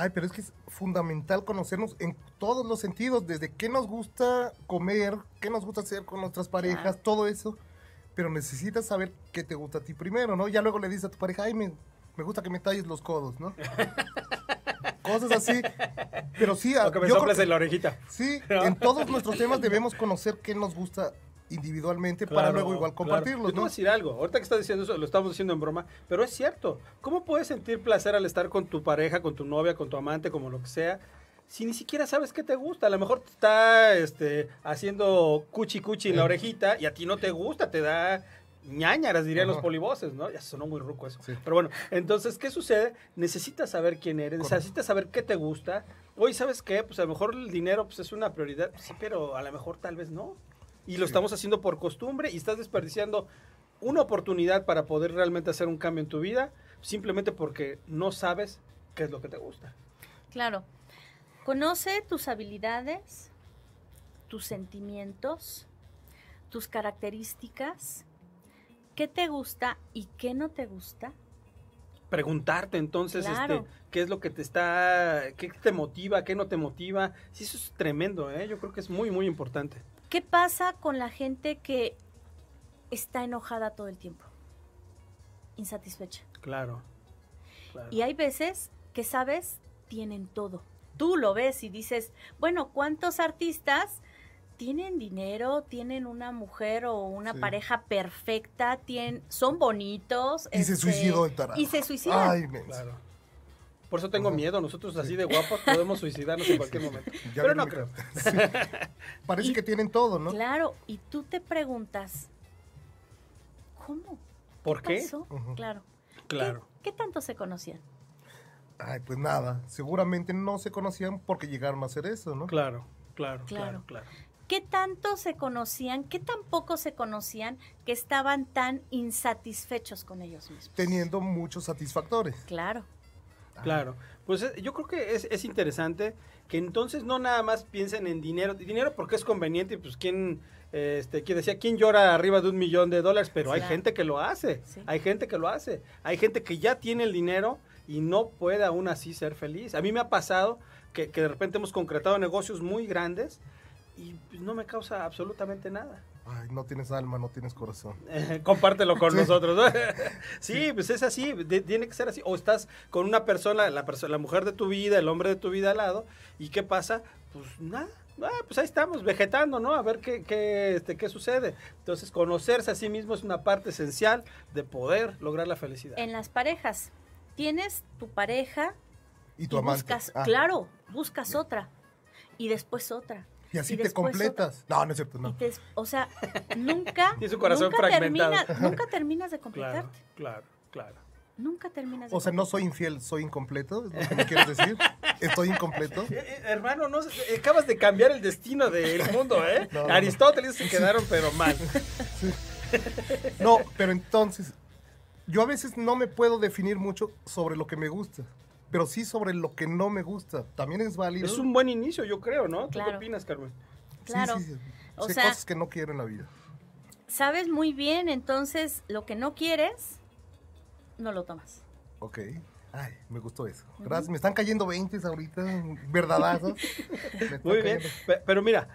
Ay, pero es que es fundamental conocernos en todos los sentidos, desde qué nos gusta comer, qué nos gusta hacer con nuestras parejas, Claro. todo eso. Pero necesitas saber qué te gusta a ti primero, ¿no? Ya luego le dices a tu pareja, ay, me, me gusta que me talles los codos, ¿no? Cosas así. Pero sí, a- O que me yo creo soples que- en la orejita. sí, en todos nuestros temas debemos conocer qué nos gusta individualmente para Claro, luego igual claro. compartirlos, Yo te voy ¿no? a decir algo. Ahorita que estás diciendo eso, lo estamos diciendo en broma, pero es cierto. ¿Cómo puedes sentir placer al estar con tu pareja, con tu novia, con tu amante, como lo que sea, si ni siquiera sabes qué te gusta? A lo mejor te está este, haciendo cuchi cuchi en la orejita y a ti no te gusta, te da ñañaras, dirían los polivoces, ¿no? Ya sonó muy ruco eso. Sí. Pero bueno, entonces, ¿qué sucede? Necesitas saber quién eres, Correcto. necesitas saber qué te gusta. Hoy, ¿sabes qué? Pues a lo mejor el dinero pues, es una prioridad, sí, pero a lo mejor tal vez no. Y lo estamos haciendo por costumbre y estás desperdiciando una oportunidad para poder realmente hacer un cambio en tu vida simplemente porque no sabes qué es lo que te gusta. Claro, conoce tus habilidades, tus sentimientos, tus características, qué te gusta y qué no te gusta. Preguntarte entonces Claro. este, qué es lo que te está, qué te motiva, qué no te motiva. Sí, eso es tremendo, ¿eh? Yo creo que es muy, muy importante. ¿Qué pasa con la gente que está enojada todo el tiempo? Insatisfecha. Claro. claro. Y hay veces que, sabes, tienen todo. Tú lo ves y dices, bueno, ¿cuántos artistas tienen dinero, tienen una mujer o una Sí. pareja perfecta, tienen, son bonitos? Y se este, suicidó el tarado. Y se suicidan. Ay. Claro. Por eso tengo Ajá. miedo. Nosotros así de guapos podemos suicidarnos en cualquier momento. Ya Pero no mi- creo. Sí. Parece Y- que tienen todo, ¿no? Claro, y tú te preguntas, ¿cómo? ¿Por qué? pasó? Claro. ¿Qué- Claro. ¿Qué, tanto se conocían? Ay, pues nada, seguramente no se conocían porque llegaron a hacer eso, ¿no? Claro, claro, claro, Claro. claro. ¿Qué tanto se conocían? ¿Qué tan poco se conocían que estaban tan insatisfechos con ellos mismos? Teniendo muchos satisfactores. Claro. Claro, pues eh, yo creo que es, es interesante que entonces no nada más piensen en dinero, dinero porque es conveniente, y pues quién, este, quien decía, quién llora arriba de un millón de dólares, pero hay gente que lo hace, Sí. hay gente que lo hace, hay gente que ya tiene el dinero y no puede aún así ser feliz. A mí me ha pasado que, que de repente hemos concretado negocios muy grandes y pues, no me causa absolutamente nada. Ay, no tienes alma, no tienes corazón. compártelo con nosotros. sí, pues es así, tiene que ser así. O estás con una persona, la, persona, la mujer de tu vida, el hombre de tu vida al lado, ¿y qué pasa? Pues nada, ah, pues ahí estamos, vegetando, ¿no? A ver qué, qué, este, qué sucede. Entonces, conocerse a sí mismo es una parte esencial de poder lograr la felicidad. En las parejas, tienes tu pareja y tu amante. Buscas, ah. Claro, buscas otra y después otra y así te completas. No, no es cierto, no. o sea, nunca. Tienes un corazón nunca fragmentado. nunca terminas de completarte. Claro, claro, Nunca terminas de O sea, no soy infiel, soy incompleto, es lo que me quieres decir. Estoy incompleto. Eh, eh, hermano, no, acabas de cambiar el destino del mundo, ¿eh? Aristóteles se quedaron, pero mal. No, pero entonces, yo a veces no me puedo definir mucho sobre lo que me gusta pero sí sobre lo que no me gusta. También es válido. Es un buen inicio, yo creo, ¿no? ¿Tú qué opinas, Carmen? Claro. Sí, sí, O sea, cosas que no quiero en la vida. Sabes muy bien, entonces, lo que no quieres, no lo tomas. Ok. Ay, me gustó eso. Gracias. Me están cayendo 20 ahorita, verdadazos. muy bien. Pero mira,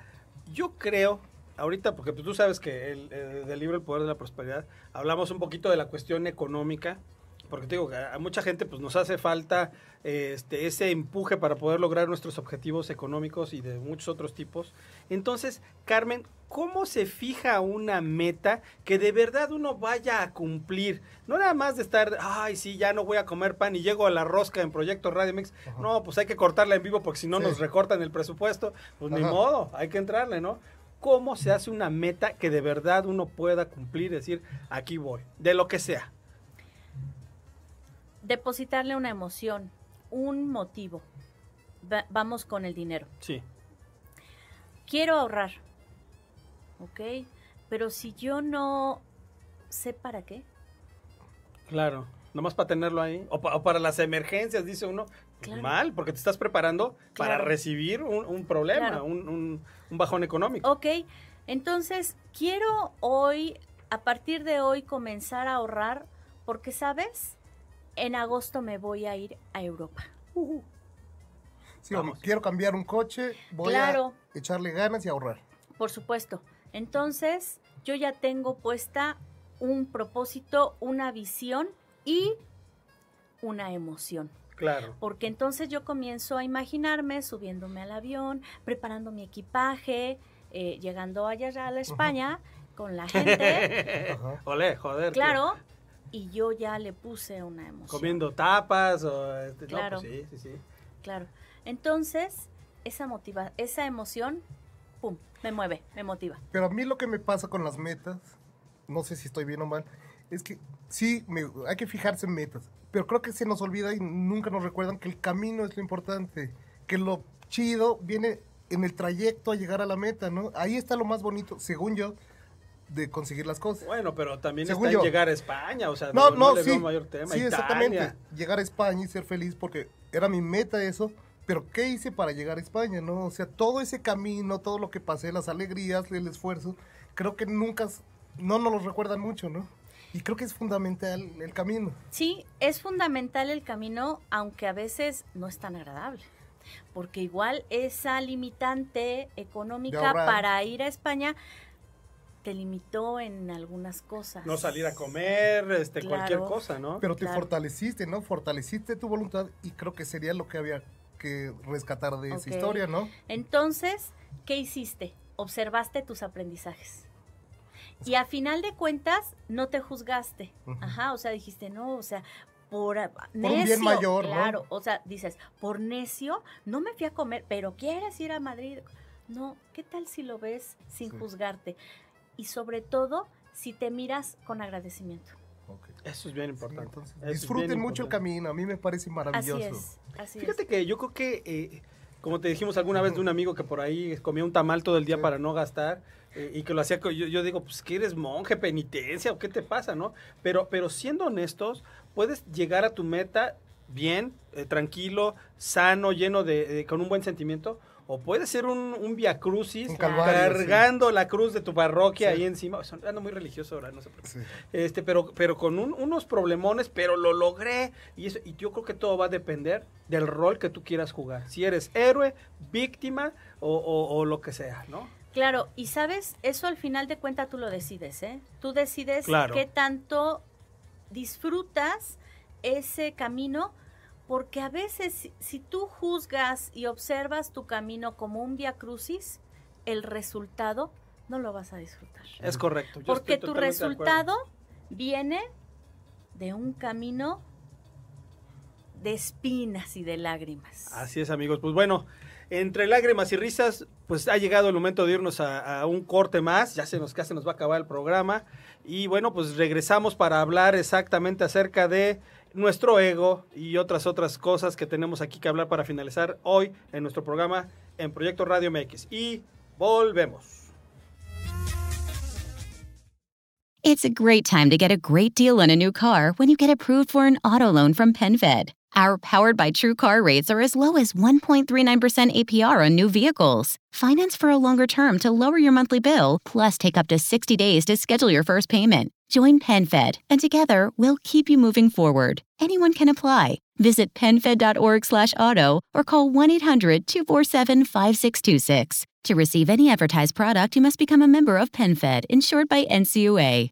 yo creo, ahorita, porque tú sabes que el, el, del libro El Poder de la Prosperidad, hablamos un poquito de la cuestión económica porque te digo que a mucha gente pues nos hace falta este, ese empuje para poder lograr nuestros objetivos económicos y de muchos otros tipos. Entonces, Carmen, ¿cómo se fija una meta que de verdad uno vaya a cumplir? No nada más de estar, ay, sí, ya no voy a comer pan y llego a la rosca en Proyecto Radio Mix. No, pues hay que cortarla en vivo porque si no nos recortan el presupuesto. Pues ni modo, hay que entrarle, ¿no? ¿Cómo se hace una meta que de verdad uno pueda cumplir? Decir, aquí voy, de lo que sea depositarle una emoción, un motivo. vamos con el dinero. Sí. Quiero ahorrar. ¿Ok? Pero si yo no sé para qué. Claro. Nomás para tenerlo ahí. O, para las emergencias, dice uno. Pues mal, porque te estás preparando para recibir un, problema, un, un bajón económico. Ok. Entonces, quiero hoy, a partir de hoy, comenzar a ahorrar porque, ¿sabes? En agosto me voy a ir a Europa. Sí, quiero cambiar un coche, voy a echarle ganas y ahorrar. Por supuesto. Entonces, yo ya tengo puesta un propósito, una visión y una emoción. Claro. Porque entonces yo comienzo a imaginarme subiéndome al avión, preparando mi equipaje, eh, llegando allá a la España con la gente. Olé, joder. Claro, y yo ya le puse una emoción. Comiendo tapas o... Este, pues claro. sí, sí, sí. Claro. Entonces, esa, motiva, esa emoción, pum, me mueve, me motiva. Pero a mí lo que me pasa con las metas, no sé si estoy bien o mal, es que sí, me, hay que fijarse en metas, pero creo que se nos olvida y nunca nos recuerdan que el camino es lo importante, que lo chido viene en el trayecto a llegar a la meta, ¿no? Ahí está lo más bonito, según yo, de conseguir las cosas. Bueno, pero también está en llegar a España, o sea, no, no, sí, mayor tema. Sí, exactamente, llegar a España y ser feliz porque era mi meta eso, pero ¿qué hice para llegar a España, no? O sea, todo ese camino, todo lo que pasé, las alegrías, el esfuerzo, creo que nunca, no nos lo recuerdan mucho, ¿no? Y creo que es fundamental el camino. Sí, es fundamental el camino, aunque a veces no es tan agradable porque igual esa limitante económica para ir a España te limitó en algunas cosas. No salir a comer, este, cualquier cosa, ¿no? Pero te fortaleciste, ¿no? Fortaleciste tu voluntad y creo que sería lo que había que rescatar de esa historia, ¿no? Entonces, ¿qué hiciste? Observaste tus aprendizajes. Y a final de cuentas, no te juzgaste. Ajá, o sea, dijiste, no, o sea, por, necio, un bien mayor, claro, o sea, dices, por necio, no me fui a comer, pero quieres ir a Madrid. No, ¿qué tal si lo ves sin juzgarte? Y sobre todo si te miras con agradecimiento. Eso es bien importante. disfruten mucho el camino, a mí me parece maravilloso. Así es, así Fíjate que yo creo que, eh, como te dijimos alguna vez de un amigo que por ahí comía un tamal todo el día para no gastar eh, y que lo hacía, yo, yo digo, pues que eres monje, penitencia o qué te pasa, ¿no? Pero, pero siendo honestos, puedes llegar a tu meta bien, eh, tranquilo, sano, lleno de, con un buen sentimiento, o puede ser un, un via crucis cargando la cruz de tu parroquia ahí encima. Ando muy religioso ahora, no sé por qué. Este, pero, pero con unos problemones, pero lo logré. Y, eso, y yo creo que todo va a depender del rol que tú quieras jugar. Si eres héroe, víctima o, o, lo que sea, ¿no? Claro, y sabes, eso al final de cuentas tú lo decides, ¿eh? Tú decides Claro. qué tanto disfrutas ese camino, porque a veces si, tú juzgas y observas tu camino como un via crucis, el resultado no lo vas a disfrutar. Es correcto. yo Porque tu de resultado viene de un camino de espinas y de lágrimas. Así es, amigos. Pues bueno, entre lágrimas y risas, pues ha llegado el momento de irnos a, a un corte más. Ya se nos casi nos va a acabar el programa. Y bueno, pues regresamos para hablar exactamente acerca de nuestro ego y otras otras cosas que tenemos aquí que hablar para finalizar hoy en nuestro programa en Proyecto Radio MX. Y volvemos. It's a great time to get a great deal on a new car when you get approved for an auto loan from PenFed. Our powered by True Car rates are as low as 1.39% APR on new vehicles. Finance for a longer term to lower your monthly bill, plus take up to 60 days to schedule your first payment. Join PenFed, and together we'll keep you moving forward. Anyone can apply. Visit penfed.org/auto or call 1-800-247-5626. To receive any advertised product, you must become a member of PenFed, insured by NCUA.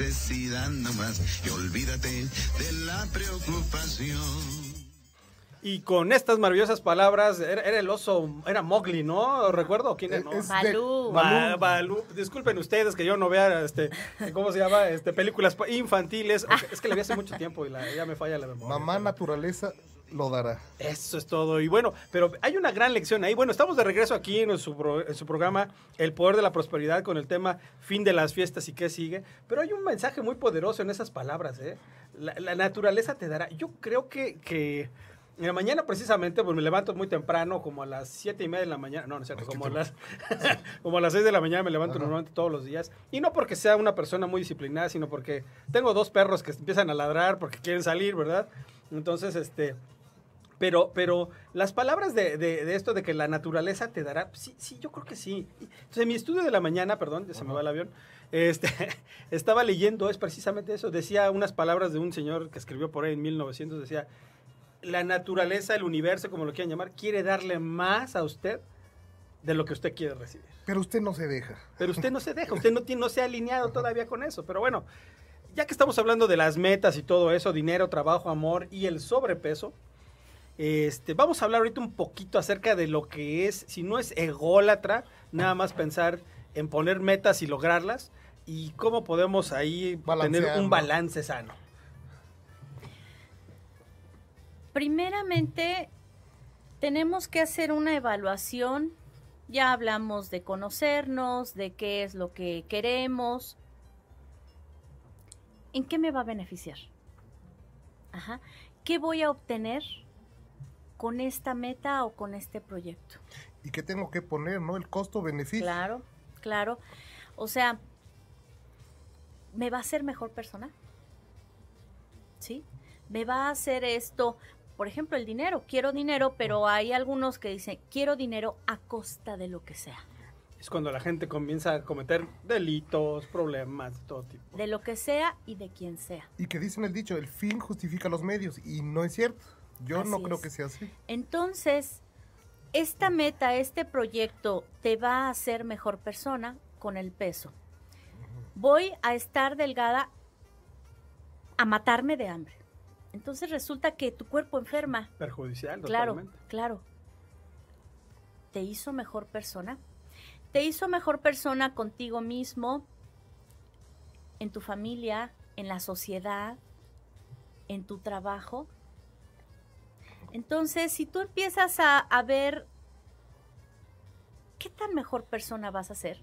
Necesidad nomás, y olvídate de la preocupación. Y con estas maravillosas palabras, era, era el oso, era Mowgli, ¿no? ¿Recuerdo? ¿Quién es? Es- no? Balú. Ba- Balú. Disculpen ustedes que yo no vea, este, ¿cómo se llama? Este, películas infantiles. Es que le vi hace mucho tiempo y la- ya me falla la memoria. Mamá naturaleza lo dará. Eso es todo. Y bueno, pero hay una gran lección ahí. Bueno, estamos de regreso aquí en su, pro- en su programa El Poder de la Prosperidad con el tema Fin de las Fiestas y qué sigue. Pero hay un mensaje muy poderoso en esas palabras, ¿eh? La, la naturaleza te dará. Yo creo que, que en la mañana precisamente, pues me levanto muy temprano, como a las siete y media de la mañana. No, no es cierto, como a las, como a las 6 de la mañana me levanto Ajá. normalmente todos los días. Y no porque sea una persona muy disciplinada, sino porque tengo dos perros que empiezan a ladrar porque quieren salir, ¿verdad? Entonces, este... Pero, pero las palabras de, de- de esto de que la naturaleza te dará, sí, sí, yo creo que sí. Entonces, en mi estudio de la mañana, perdón, ya se me va el avión, este, estaba leyendo, es precisamente eso, decía unas palabras de un señor que escribió por ahí en 1900, decía, la naturaleza, el universo, como lo quieran llamar, quiere darle más a usted de lo que usted quiere recibir. Pero usted no se deja. Pero usted no se deja, usted no, tiene, no se ha alineado todavía con eso. Pero bueno, ya que estamos hablando de las metas y todo eso, dinero, trabajo, amor y el sobrepeso, este, vamos a hablar ahorita un poquito acerca de lo que es, si no es ególatra, nada más pensar en poner metas y lograrlas y cómo podemos ahí tener un balance sano. Primeramente, tenemos que hacer una evaluación. Ya hablamos de conocernos, de qué es lo que queremos. ¿En qué me va a beneficiar? Ajá. ¿Qué voy a obtener con esta meta o con este proyecto? ¿Y qué tengo que poner, no? El costo-beneficio. Claro, claro. O sea, ¿me va a hacer mejor persona? ¿Sí? ¿Me va a hacer esto? Por ejemplo, el dinero. Quiero dinero, pero hay algunos que dicen, quiero dinero a costa de lo que sea. Es cuando la gente comienza a cometer delitos, problemas, de todo tipo. De lo que sea y de quien sea. Y que dicen el dicho, el fin justifica los medios. Y no es cierto. Yo no creo es. que sea así. Entonces, esta meta, este proyecto te va a hacer mejor persona con el peso. Voy a estar delgada a matarme de hambre. Entonces resulta que tu cuerpo enferma. Perjudicial, Claro, totalmente. claro. ¿Te hizo mejor persona? ¿Te hizo mejor persona contigo mismo, en tu familia, en la sociedad, en tu trabajo? Entonces, si tú empiezas a, a ver qué tan mejor persona vas a ser,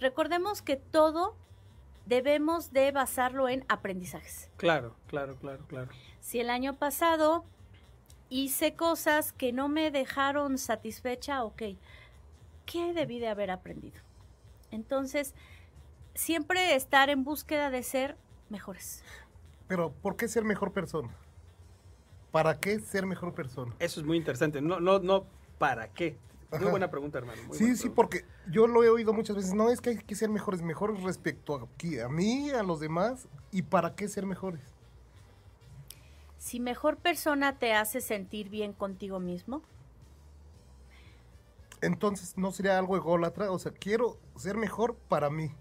recordemos que todo debemos de basarlo en aprendizajes. Claro, claro, claro, claro. Si el año pasado hice cosas que no me dejaron satisfecha, ok, ¿qué debí de haber aprendido? Entonces, siempre estar en búsqueda de ser mejores. Pero, ¿por qué ser mejor persona? ¿Para qué ser mejor persona? Eso es muy interesante. No, no, no, ¿para qué? Muy Ajá. buena pregunta, hermano. muy Sí, sí, pregunta. porque yo lo he oído muchas veces. No es que hay que ser mejores, mejores respecto a, a mí, a los demás. ¿Y para qué ser mejores? Si mejor persona te hace sentir bien contigo mismo, Entonces, ¿no sería algo ególatra? O sea, quiero ser mejor para mí.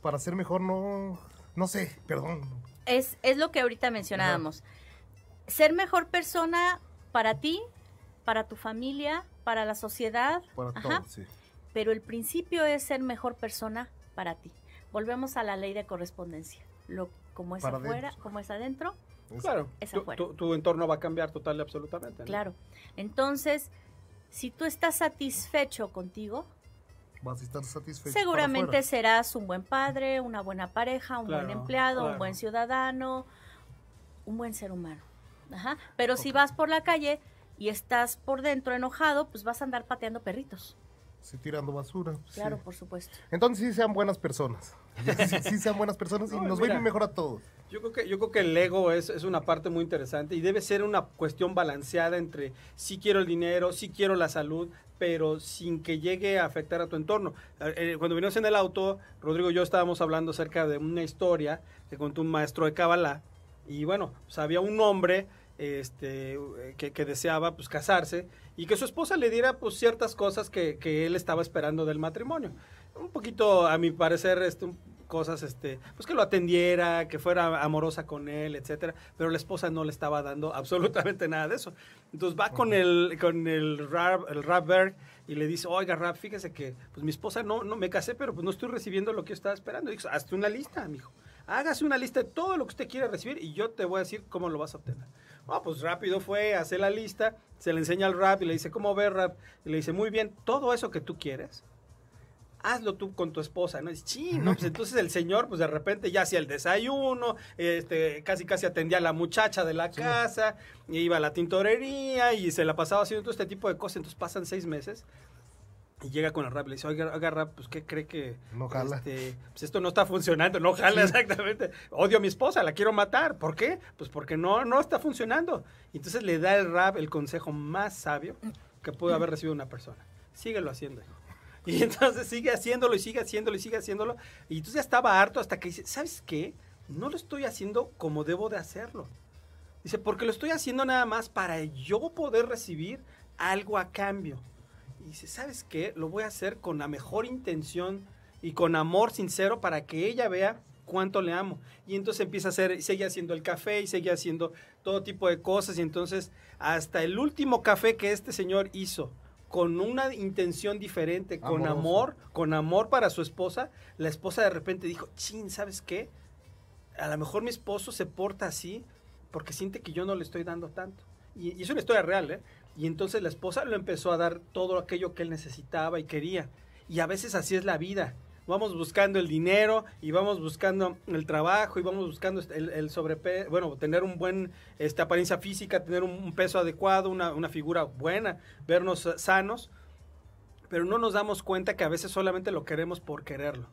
Para ser mejor no... No sé, perdón. es, es lo que ahorita mencionábamos. Ser mejor persona para ti, para tu familia, para la sociedad, Para Ajá. todos, sí. pero el principio es ser mejor persona para ti. Volvemos a la ley de correspondencia. Lo, como es Para afuera, adentro. como es adentro, Es- Claro, es tu, afuera. tu- tu entorno va a cambiar total y absolutamente. ¿no? claro. Entonces, si tú estás satisfecho contigo, Vas a estar satisfecho. seguramente serás un buen padre, una buena pareja, un buen Claro, empleado, un buen ciudadano, un buen ser humano. Ajá. Pero si vas por la calle y estás por dentro enojado, pues vas a andar pateando perritos. Sí, tirando basura. sí. Claro, por supuesto. Entonces sí sean buenas personas. Sí, sí sean buenas personas y No, nos va a ir mejor a todos. Yo creo que, yo creo que el ego es, es una parte muy interesante y debe ser una cuestión balanceada entre sí quiero el dinero, sí quiero la salud, pero sin que llegue a afectar a tu entorno. Eh, eh, cuando vinimos en el auto, Rodrigo y yo estábamos hablando acerca de una historia que contó un maestro de Kabbalah y bueno, pues había un hombre este, que, que deseaba pues casarse y que su esposa le diera pues ciertas cosas que, que él estaba esperando del matrimonio. Un poquito, a mi parecer, este, un- cosas, este, pues que lo atendiera, que fuera amorosa con él, etcétera, pero la esposa no le estaba dando absolutamente nada de eso. Entonces va con el, con el rap, el rapberg y le dice, oiga rap, fíjese que pues mi esposa no, no me casé, pero pues no estoy recibiendo lo que yo estaba esperando. Y dice, hazte una lista, mijo. Hágase una lista de todo lo que usted quiera recibir y yo te voy a decir cómo lo vas a obtener. Ah, pues rápido fue, hace la lista, se le enseña al rap y le dice, ¿cómo ve rap? Y le dice, muy bien, todo eso que tú quieres, hazlo tú con tu esposa, ¿no? "Sí, no, pues entonces el señor, pues de repente ya hacía el desayuno, este, casi casi atendía a la muchacha de la casa, y iba a la tintorería y se la pasaba haciendo todo este tipo de cosas. Entonces pasan seis meses y llega con el rap y le dice, oiga, oiga rap, pues ¿qué cree que No jala. este, pues esto no está funcionando? No jala exactamente. Odio a mi esposa, la quiero matar. ¿Por qué? Pues porque no, no está funcionando. Y entonces le da el rap el consejo más sabio que pudo haber recibido una persona. Síguelo haciendo, hijo. Y entonces sigue haciéndolo y sigue haciéndolo y sigue haciéndolo. Y entonces ya estaba harto hasta que dice, ¿sabes qué? No lo estoy haciendo como debo de hacerlo. Dice, porque lo estoy haciendo nada más para yo poder recibir algo a cambio. Y dice, ¿sabes qué? Lo voy a hacer con la mejor intención y con amor sincero para que ella vea cuánto le amo. Y entonces empieza a hacer, sigue haciendo el café y sigue haciendo todo tipo de cosas. Y entonces hasta el último café que este señor hizo con una intención diferente, con Amoroso. amor, con amor para su esposa, la esposa de repente dijo, chin, ¿sabes qué? A lo mejor mi esposo se porta así porque siente que yo no le estoy dando tanto. Y, y es una historia real, ¿eh? Y entonces la esposa le empezó a dar todo aquello que él necesitaba y quería. Y a veces así es la vida. Vamos buscando el dinero y vamos buscando el trabajo y vamos buscando el, el sobrepeso, bueno, tener un buen este, apariencia física, tener un, un peso adecuado, una, una figura buena, vernos sanos, pero no nos damos cuenta que a veces solamente lo queremos por quererlo.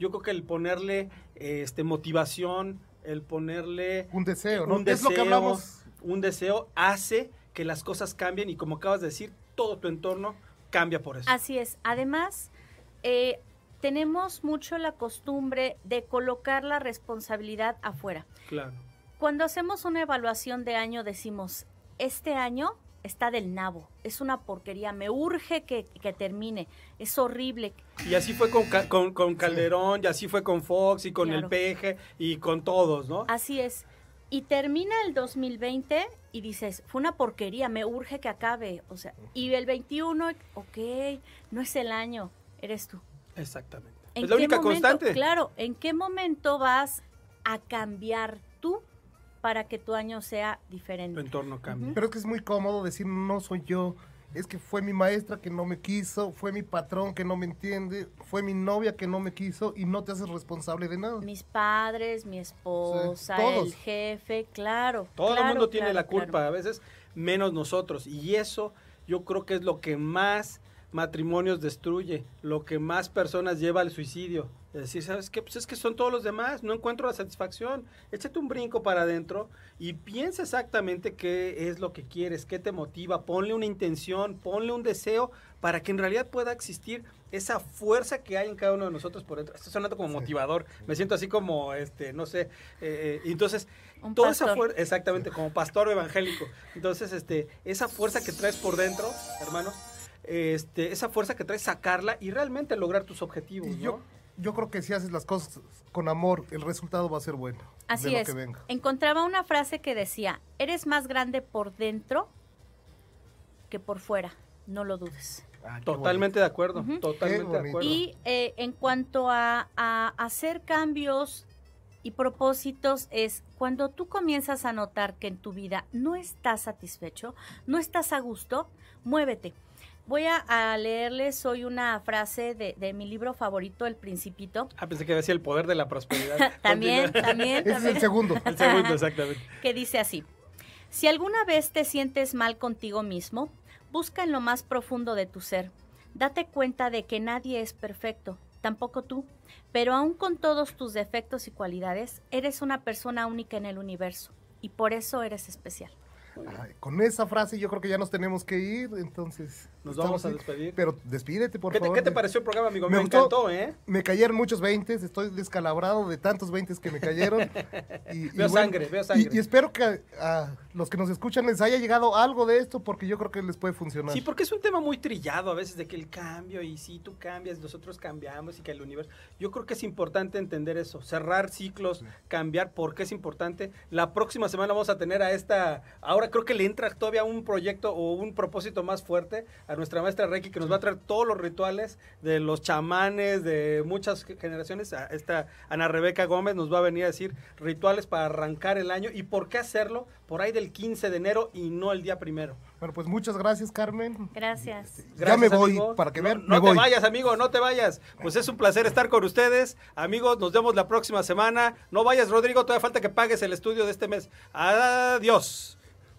Yo creo que el ponerle este, motivación, el ponerle Un deseo, ¿no? un es lo que hablamos. Un deseo hace que las cosas cambien y como acabas de decir, todo tu entorno cambia por eso. Así es. Además, eh, tenemos mucho la costumbre de colocar la responsabilidad afuera. Claro. Cuando hacemos una evaluación de año decimos, este año está del nabo, es una porquería, me urge que, que termine, es horrible. Y así fue con, con, con Calderón, y así fue con Fox, y con el. Peje, y con todos, ¿no? Así es. Y termina el 2020 y dices, fue una porquería, me urge que acabe. O sea, y el 21, ok, no es el año, eres tú. Exactamente. ¿En Es la qué única momento- constante. Claro, ¿en qué momento vas a cambiar tú para que tu año sea Tu diferente? entorno cambia. Pero es que es muy cómodo decir, no soy yo. Es que fue mi maestra que no me quiso, fue mi patrón que no me entiende, fue mi novia que no me quiso y no te haces responsable de nada. Mis padres, mi esposa, todos. el jefe, claro. Todo el claro, mundo tiene claro, la culpa. claro. A veces menos nosotros. Y eso yo creo que es lo que más matrimonios destruye, lo que más personas lleva al suicidio. Es decir, ¿sabes qué? Pues es que son todos los demás, no encuentro la satisfacción. Échate un brinco para adentro y piensa exactamente qué es lo que quieres, qué te motiva, ponle una intención, ponle un deseo para que en realidad pueda existir esa fuerza que hay en cada uno de nosotros por dentro. Esto sonando como motivador, me siento así como, este, no sé, eh, eh, entonces, toda esa fuerza, exactamente, como pastor evangélico. Entonces, este, esa fuerza que traes por dentro, hermano, este, esa fuerza que traes, sacarla y realmente lograr tus objetivos. Yo, yo creo que si haces las cosas con amor, el resultado va a ser bueno. Así es. Encontraba una frase que decía, eres más grande por dentro que por fuera, no lo dudes. Ah, totalmente de acuerdo, totalmente de acuerdo. Y eh, en cuanto a, a hacer cambios y propósitos es cuando tú comienzas a notar que en tu vida no estás satisfecho, no estás a gusto, muévete. Voy a, leerles hoy una frase de, mi libro favorito, El Principito. Ah, pensé que decía El Poder de la Prosperidad. también, también, Es el segundo. el segundo, exactamente. que dice así. Si alguna vez te sientes mal contigo mismo, busca en lo más profundo de tu ser. Date cuenta de que nadie es perfecto, tampoco tú, pero aún con todos tus defectos y cualidades, eres una persona única en el universo y por eso eres especial con esa frase yo creo que ya nos tenemos que ir, entonces... Nos vamos a despedir. Pero despídete, por favor. ¿Qué te pareció el programa, amigo? Me, encantó, ¿eh? Me cayeron muchos veintes, estoy descalabrado de tantos veintes que me cayeron. y, veo sangre, veo sangre. Y, espero que a, los que nos escuchan les haya llegado algo de esto, porque yo creo que les puede funcionar. Sí, porque es un tema muy trillado a veces de que el cambio, y si tú cambias, nosotros cambiamos, y que el universo... Yo creo que es importante entender eso, cerrar ciclos, cambiar, porque es importante. La próxima semana vamos a tener a esta... Ahora creo que le entra todavía un proyecto o un propósito más fuerte a nuestra maestra Reiki que nos va a traer todos los rituales de los chamanes de muchas generaciones. Esta Ana Rebeca Gómez nos va a venir a decir rituales para arrancar el año y por qué hacerlo por ahí del 15 de enero y no el día primero. Bueno, pues muchas gracias, Carmen. Gracias. ya me voy, para que vean. No, te vayas, amigo, no te vayas. Pues es un placer estar con ustedes. Amigos, nos vemos la próxima semana. No vayas, Rodrigo, todavía falta que pagues el estudio de este mes. Adiós.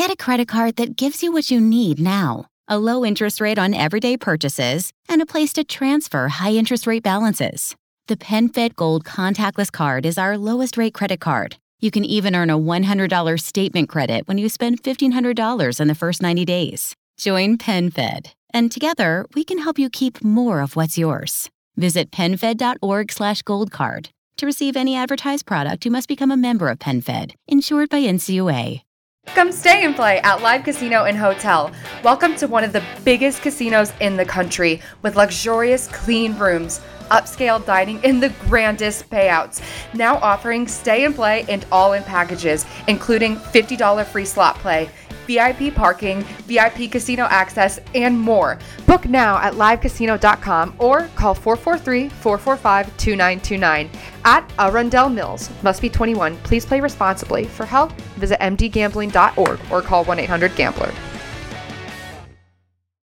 Get a credit card that gives you what you need now a low interest rate on everyday purchases, and a place to transfer high interest rate balances. The PenFed Gold Contactless Card is our lowest rate credit card. You can even earn a $100 statement credit when you spend $1,500 in the first 90 days. Join PenFed, and together we can help you keep more of what's yours. Visit penfed.org/goldcard. To receive any advertised product, you must become a member of PenFed, insured by NCUA. Come stay and play at Live Casino and Hotel. Welcome to one of the biggest casinos in the country with luxurious, clean rooms, upscale dining, and the grandest payouts. Now offering stay and play and all in packages, including $50 free slot play. VIP parking, VIP casino access, and more. Book now at livecasino.com or call 443 445 2929 at Arundel Mills. Must be 21. Please play responsibly. For help, visit mdgambling.org or call 1 800 Gambler.